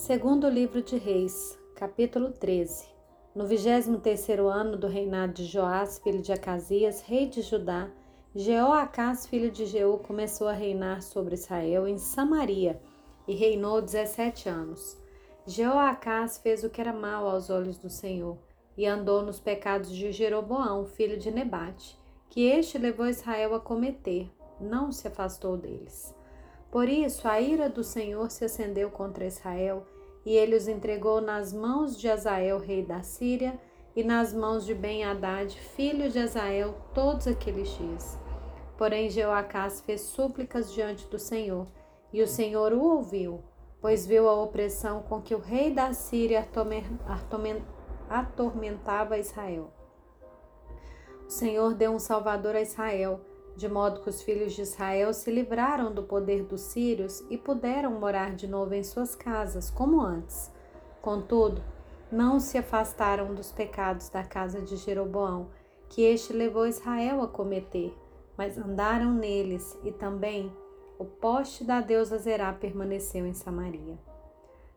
Segundo livro de Reis, capítulo 13. No vigésimo terceiro ano do reinado de Joás, filho de Acasias, rei de Judá, Jeoacás, filho de Jeú, começou a reinar sobre Israel em Samaria e reinou dezessete anos. Jeoacás fez o que era mal aos olhos do Senhor e andou nos pecados de Jeroboão, filho de Nebate, que este levou Israel a cometer, não se afastou deles. Por isso a ira do Senhor se acendeu contra Israel, e ele os entregou nas mãos de Azael, rei da Síria, e nas mãos de Ben-Hadad, filho de Azael, todos aqueles dias. Porém Jeoacás fez súplicas diante do Senhor, e o Senhor o ouviu, pois viu a opressão com que o rei da Síria atormentava Israel. O Senhor deu um salvador a Israel, de modo que os filhos de Israel se livraram do poder dos sírios e puderam morar de novo em suas casas, como antes. Contudo, não se afastaram dos pecados da casa de Jeroboão, que este levou Israel a cometer, mas andaram neles, e também o poste da deusa Zerá permaneceu em Samaria.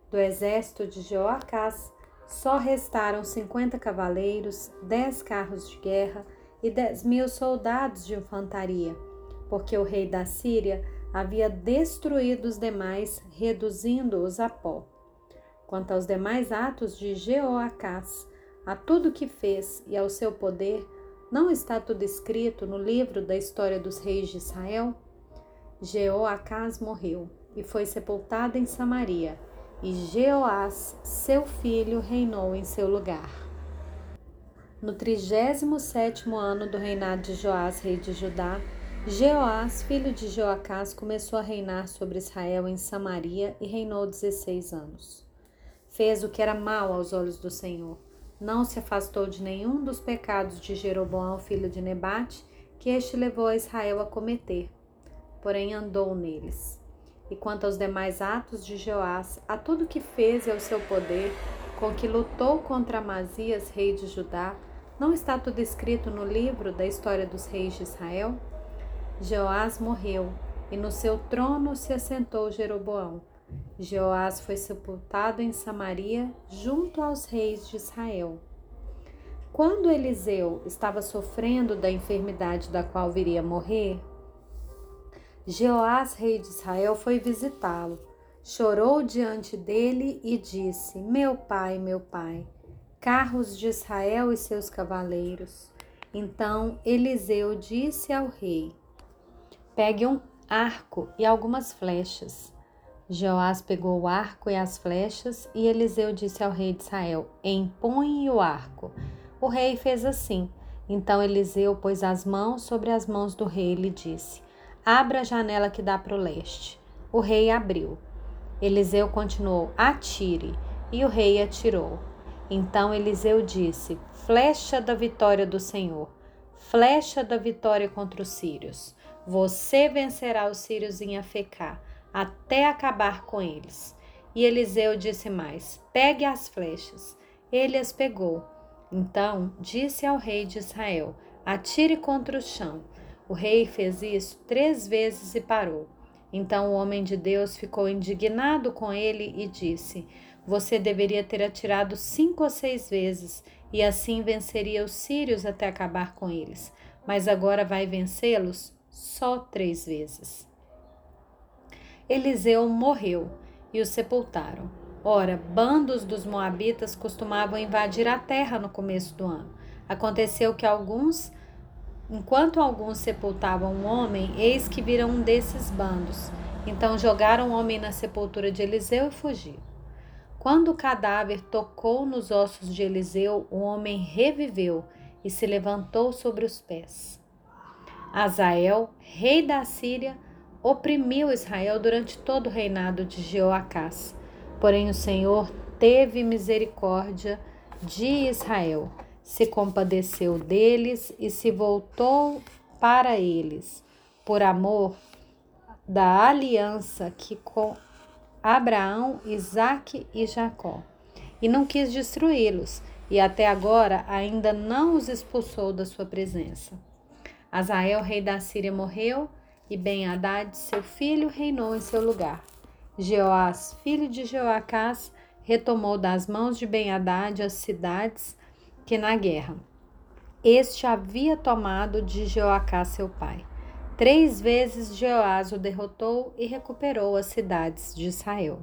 Do exército de Joacás só restaram cinquenta cavaleiros, dez carros de guerra, e dez mil soldados de infantaria, porque o rei da Síria havia destruído os demais, reduzindo-os a pó. Quanto aos demais atos de Jeoacás, a tudo que fez e ao seu poder, não está tudo escrito no livro da história dos reis de Israel? Jeoacás morreu e foi sepultado em Samaria, e Jeoás, seu filho, reinou em seu lugar. No trigésimo sétimo ano do reinado de Joás, rei de Judá, Jeoás, filho de Joacás, começou a reinar sobre Israel em Samaria e reinou dezesseis anos. Fez o que era mal aos olhos do Senhor. Não se afastou de nenhum dos pecados de Jeroboão, filho de Nebate, que este levou a Israel a cometer, porém andou neles. E quanto aos demais atos de Joás, a tudo que fez e ao seu poder, com que lutou contra Amazias, rei de Judá, não está tudo escrito no livro da história dos reis de Israel? Jeoás morreu e no seu trono se assentou Jeroboão. Jeoás foi sepultado em Samaria junto aos reis de Israel. Quando Eliseu estava sofrendo da enfermidade da qual viria a morrer, Jeoás, rei de Israel, foi visitá-lo. Chorou diante dele e disse: Meu pai, meu pai carros de Israel e seus cavaleiros. Então Eliseu disse ao rei: Pegue um arco e algumas flechas. Joás pegou o arco e as flechas, e Eliseu disse ao rei de Israel: Empõe o arco. O rei fez assim. Então Eliseu pôs as mãos sobre as mãos do rei e lhe disse: Abra a janela que dá para o leste. O rei abriu. Eliseu continuou: Atire. E o rei atirou. Então Eliseu disse: Flecha da vitória do Senhor, flecha da vitória contra os sírios. Você vencerá os sírios em Afecá, até acabar com eles. E Eliseu disse mais: Pegue as flechas. Ele as pegou. Então disse ao rei de Israel: Atire contra o chão. O rei fez isso três vezes e parou. Então o homem de Deus ficou indignado com ele e disse: você deveria ter atirado cinco ou seis vezes, e assim venceria os sírios até acabar com eles. Mas agora vai vencê-los só três vezes. Eliseu morreu e o sepultaram. Ora, bandos dos Moabitas costumavam invadir a terra no começo do ano. Aconteceu que alguns, enquanto alguns sepultavam um homem, eis que viram um desses bandos. Então jogaram o homem na sepultura de Eliseu e fugiram. Quando o cadáver tocou nos ossos de Eliseu, o homem reviveu e se levantou sobre os pés. Azael, rei da Síria, oprimiu Israel durante todo o reinado de Jeoacás. Porém, o Senhor teve misericórdia de Israel, se compadeceu deles e se voltou para eles, por amor da aliança que com Abraão, Isaque e Jacó, e não quis destruí-los, e até agora ainda não os expulsou da sua presença. Azael, rei da Síria, morreu, e Ben-Hadad, seu filho, reinou em seu lugar. Jeoás, filho de Jeoacás, retomou das mãos de Ben-Hadad as cidades que na guerra este havia tomado de Jeoacás seu pai. Três vezes Jeoás o derrotou e recuperou as cidades de Israel.